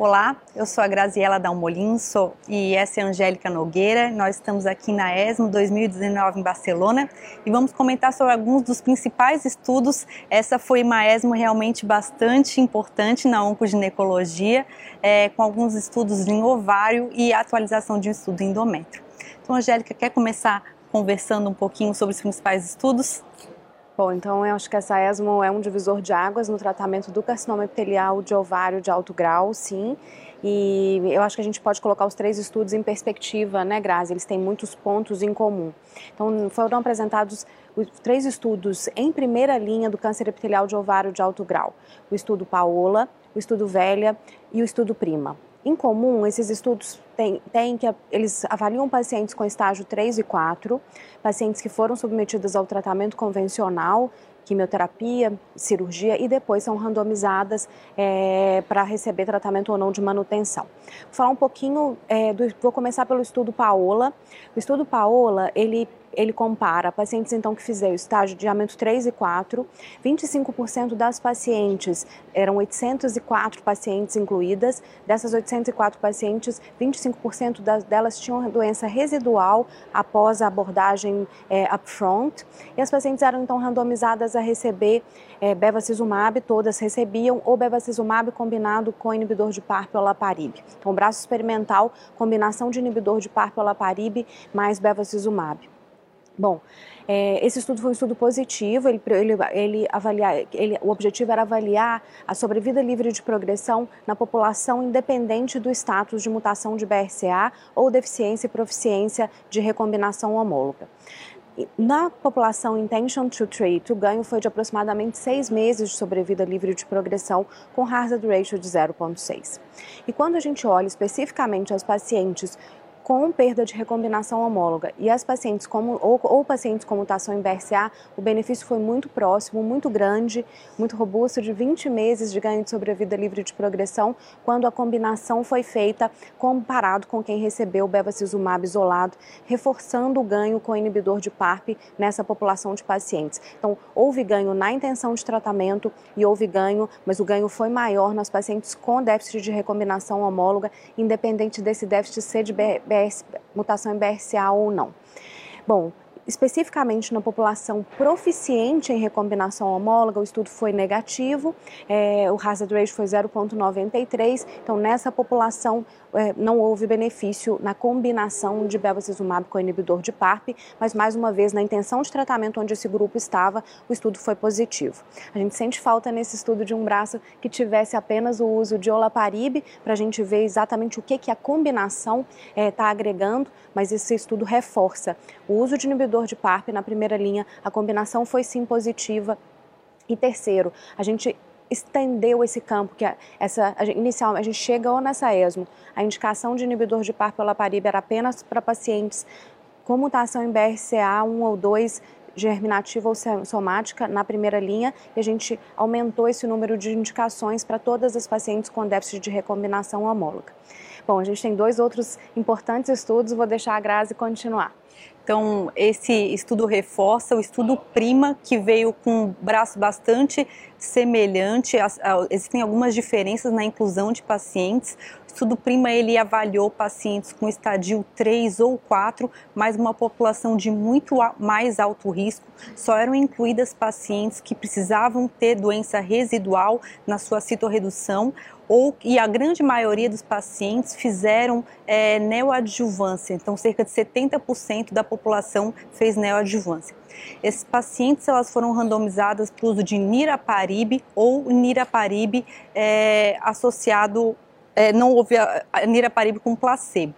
Olá, eu sou a Graziela Dalmolin sou, e essa é a Angélica Nogueira. Nós estamos aqui na ESMO 2019 em Barcelona e vamos comentar sobre alguns dos principais estudos. Essa foi uma ESMO realmente bastante importante na oncoginecologia, é, com alguns estudos em ovário e atualização de um estudo em endométrio. Então, Angélica, quer começar conversando um pouquinho sobre os principais estudos? Bom, então eu acho que essa ESMO é um divisor de águas no tratamento do carcinoma epitelial de ovário de alto grau, sim. E eu acho que a gente pode colocar os três estudos em perspectiva, né, Grazi? Eles têm muitos pontos em comum. Então, foram apresentados os três estudos em primeira linha do câncer epitelial de ovário de alto grau: o estudo Paola, o estudo Velha e o estudo Prima. Em comum, esses estudos têm, têm, que eles avaliam pacientes com estágio 3 e 4, pacientes que foram submetidos ao tratamento convencional, quimioterapia, cirurgia e depois são randomizadas é, para receber tratamento ou não de manutenção. Vou falar um pouquinho, é, do, vou começar pelo estudo Paola. O estudo Paola, ele ele compara pacientes então que fizeram estágio de diamento 3 e 4, 25% das pacientes, eram 804 pacientes incluídas, dessas 804 pacientes, 25% das, delas tinham doença residual após a abordagem é, upfront, e as pacientes eram então randomizadas a receber é, bevacizumab, todas recebiam, ou bevacizumab combinado com inibidor de PARP ou olaparib. Então, braço experimental, combinação de inibidor de PARP ou olaparib mais bevacizumab. Bom, é, esse estudo foi um estudo positivo, ele, ele, ele avaliar, ele, o objetivo era avaliar a sobrevida livre de progressão na população independente do status de mutação de BRCA ou deficiência e proficiência de recombinação homóloga. Na população intention to treat, o ganho foi de aproximadamente seis meses de sobrevida livre de progressão, com hazard ratio de 0,6. E quando a gente olha especificamente as pacientes com perda de recombinação homóloga e as pacientes como, ou, ou, pacientes com mutação em BRCA, o benefício foi muito próximo, muito grande, muito robusto, de 20 meses de ganho de sobrevida livre de progressão, quando a combinação foi feita comparado com quem recebeu o bevacizumab isolado, reforçando o ganho com inibidor de PARP nessa população de pacientes. Então, houve ganho na intenção de tratamento e houve ganho, mas o ganho foi maior nas pacientes com déficit de recombinação homóloga, independente desse déficit ser de BRCA mutação em BRCA ou não. Bom, especificamente na população proficiente em recombinação homóloga, o estudo foi negativo, é, o hazard ratio foi 0,93, então nessa população é, não houve benefício na combinação de bevacizumab com inibidor de PARP, mas mais uma vez na intenção de tratamento onde esse grupo estava, o estudo foi positivo. A gente sente falta nesse estudo de um braço que tivesse apenas o uso de olaparib para a gente ver exatamente o que, que a combinação está é, tá agregando, mas esse estudo reforça o uso de inibidor de PARP na primeira linha, a combinação foi sim positiva. E terceiro, a gente estendeu esse campo, que essa, a gente, inicial, a gente chegou nessa ESMO, a indicação de inibidor de PARP olaparib era apenas para pacientes com mutação em BRCA 1 ou 2 germinativa ou somática na primeira linha e a gente aumentou esse número de indicações para todas as pacientes com déficit de recombinação homóloga. Bom, a gente tem dois outros importantes estudos, vou deixar a Grazi continuar. Então, esse estudo reforça o estudo Prima, que veio com um braço bastante semelhante. Existem algumas diferenças na inclusão de pacientes. O estudo Prima ele avaliou pacientes com estadio 3 ou 4, mas uma população de muito mais alto risco. Só eram incluídas pacientes que precisavam ter doença residual na sua citorredução ou, e a grande maioria dos pacientes fizeram é, neoadjuvância, então cerca de 70% da população fez neoadjuvância. Esses pacientes elas foram randomizadas para o uso de niraparib ou niraparib é, associado, é, não houve a, a niraparib com placebo.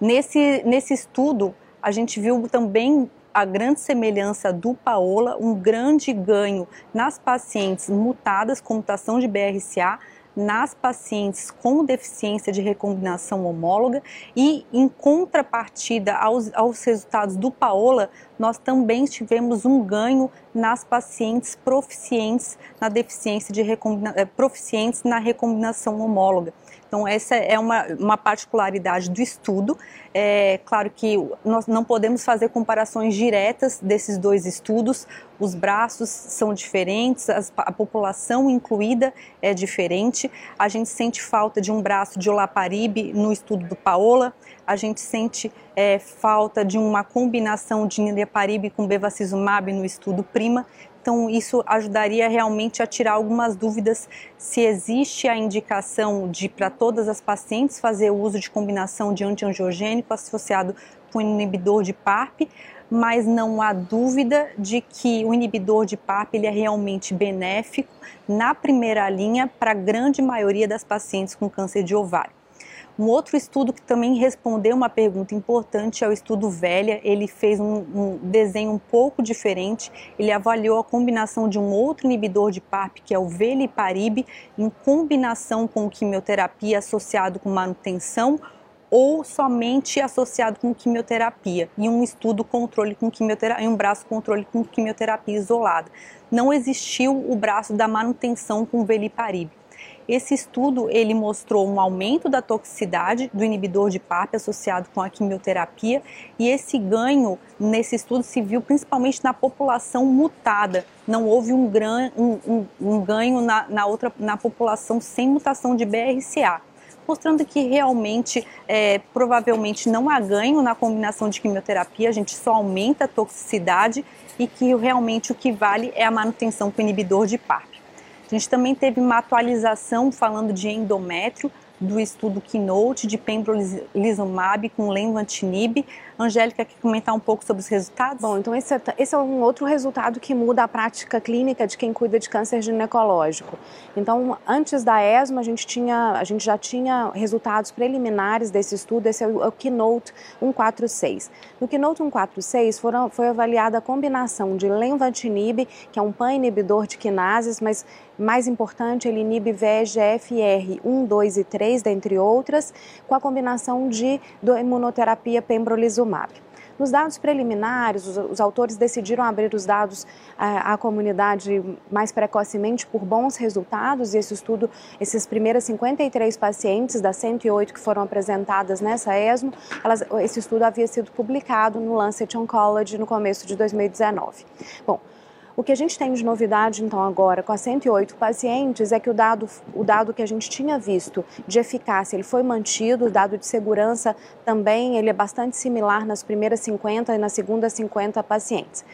Nesse, nesse estudo, a gente viu também a grande semelhança do Paola, um grande ganho nas pacientes mutadas com mutação de BRCA, nas pacientes com deficiência de recombinação homóloga e, em contrapartida aos, aos resultados do Paola, nós também tivemos um ganho nas pacientes proficientes na deficiência de recombina, eh, proficientes na recombinação homóloga. Então, essa é uma, uma particularidade do estudo. É claro que nós não podemos fazer comparações diretas desses dois estudos, os braços são diferentes, a população incluída é diferente. A gente sente falta de um braço de olaparib no estudo do Paola, a gente sente é, falta de uma combinação de niraparib com bevacizumab no estudo PRIMA. Então, isso ajudaria realmente a tirar algumas dúvidas se existe a indicação de, para todas as pacientes, fazer o uso de combinação de antiangiogênico associado com inibidor de PARP, mas não há dúvida de que o inibidor de PARP ele é realmente benéfico na primeira linha para a grande maioria das pacientes com câncer de ovário. Um outro estudo que também respondeu uma pergunta importante é o estudo Velha. Ele fez um, um, desenho um pouco diferente. Ele avaliou a combinação de um outro inibidor de PARP, que é o veliparib, em combinação com quimioterapia associado com manutenção ou somente associado com quimioterapia e um estudo controle com quimioterapia, um braço controle com quimioterapia isolada. Não existiu o braço da manutenção com veliparib. Esse estudo ele mostrou um aumento da toxicidade do inibidor de PARP associado com a quimioterapia e esse ganho nesse estudo se viu principalmente na população mutada. Não houve um, gran, um, um, um ganho na, na, outra, na população sem mutação de BRCA mostrando que realmente, é, provavelmente não há ganho na combinação de quimioterapia, a gente só aumenta a toxicidade e que realmente o que vale é a manutenção com inibidor de PARP. A gente também teve uma atualização falando de endométrio do estudo Keynote de pembrolizumab com lenvatinib. Angélica, quer comentar um pouco sobre os resultados? Bom, então esse é, esse é um outro resultado que muda a prática clínica de quem cuida de câncer ginecológico. Então, antes da ESMO, a gente, tinha, a gente já tinha resultados preliminares desse estudo, esse é o, é Keynote 146. No Keynote 146 foram, foi avaliada a combinação de lenvatinib, que é um pan inibidor de quinases, mas mais importante, ele inibe VEGFR 1, 2 e 3, dentre outras, com a combinação de imunoterapia pembrolizumab. Nos dados preliminares, os, os, autores decidiram abrir os dados à, à, comunidade mais precocemente por bons resultados, e esse estudo, esses primeiras 53 pacientes das 108 que foram apresentadas nessa ESMO, elas, esse estudo havia sido publicado no Lancet Oncology no começo de 2019. Bom, o que a gente tem de novidade, então, agora com as 108 pacientes é que o dado, o dado que a gente tinha visto de eficácia, ele foi mantido, o dado de segurança também, ele é bastante similar nas primeiras 50 e nas segundas 50 pacientes.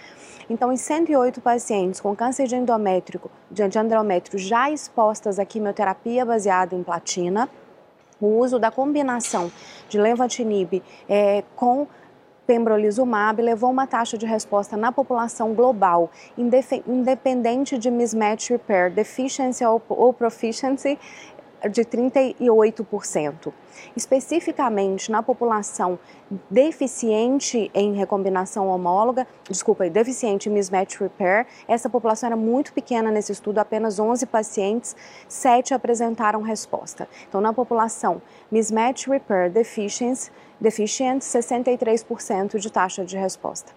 Então, em 108 pacientes com câncer de endométrico, de endométrio já expostas à quimioterapia baseada em platina, o uso da combinação de lenvatinib é, com pembrolizumab levou uma taxa de resposta na população global, independente de mismatch repair, deficiency ou proficiency, de 38%. Especificamente na população deficiente em recombinação homóloga, desculpa, deficiente em mismatch repair, essa população era muito pequena nesse estudo, apenas 11 pacientes, 7 apresentaram resposta. Então, na população mismatch repair deficiency, deficiente, 63% de taxa de resposta.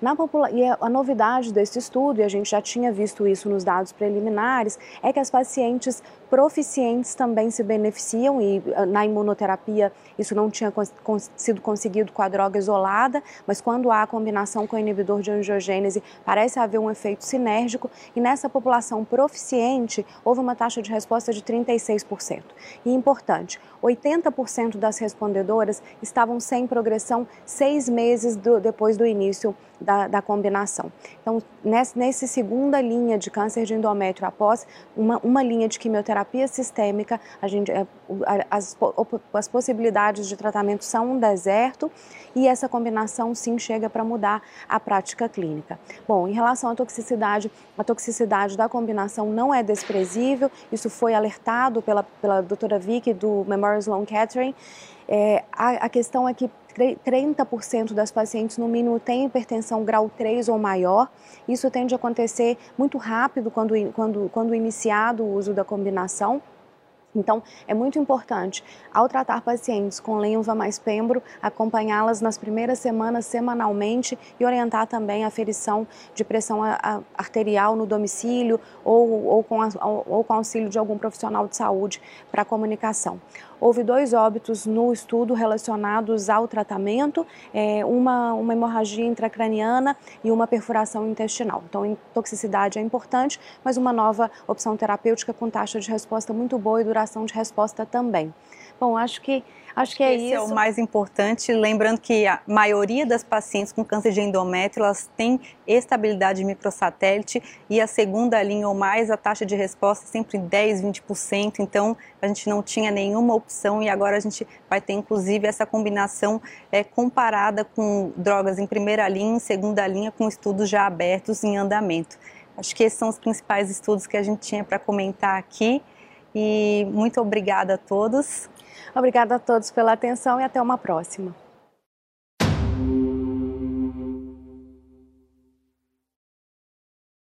Na e a novidade desse estudo, e a gente já tinha visto isso nos dados preliminares, é que as pacientes proficientes também se beneficiam e ah, na imunoterapia isso não tinha cons sido conseguido com a droga isolada, mas quando há a combinação com o inibidor de angiogênese parece haver um efeito sinérgico e nessa população proficiente houve uma taxa de resposta de 36%. E importante, 80% das respondedoras estavam sem progressão seis meses do, depois do início da, da, combinação. Então, nessa, nessa segunda linha de câncer de endométrio após uma, uma linha de quimioterapia terapia sistêmica, a gente, é, as, as possibilidades de tratamento são um deserto e essa combinação sim chega para mudar a prática clínica. Bom, em relação à toxicidade, a toxicidade da combinação não é desprezível, isso foi alertado pela, pela doutora Vicky do Memorial Sloan Kettering. É, a, a questão é que 30% das pacientes, no mínimo, têm hipertensão grau 3 ou maior. Isso tende a acontecer muito rápido quando, quando, quando iniciado o uso da combinação. Então, é muito importante, ao tratar pacientes com lenva mais pembro, acompanhá-las nas primeiras semanas semanalmente e orientar também a aferição de pressão arterial no domicílio ou, ou, com, ou com auxílio de algum profissional de saúde para comunicação. Houve dois óbitos no estudo relacionados ao tratamento, é, uma, uma hemorragia intracraniana e uma perfuração intestinal. Então, toxicidade é importante, mas uma nova opção terapêutica com taxa de resposta muito boa e duração de resposta também. Bom, acho que acho que é Esse isso. é o mais importante, lembrando que a maioria das pacientes com câncer de endométrio, elas têm estabilidade microsatélite e a segunda linha ou mais, a taxa de resposta é sempre 10, 20%, então a gente não tinha nenhuma opção e agora a gente vai ter inclusive essa combinação é, comparada com drogas em primeira linha e segunda linha com estudos já abertos em andamento. Acho que esses são os principais estudos que a gente tinha para comentar aqui e muito obrigada a todos. Obrigada a todos pela atenção e até uma próxima.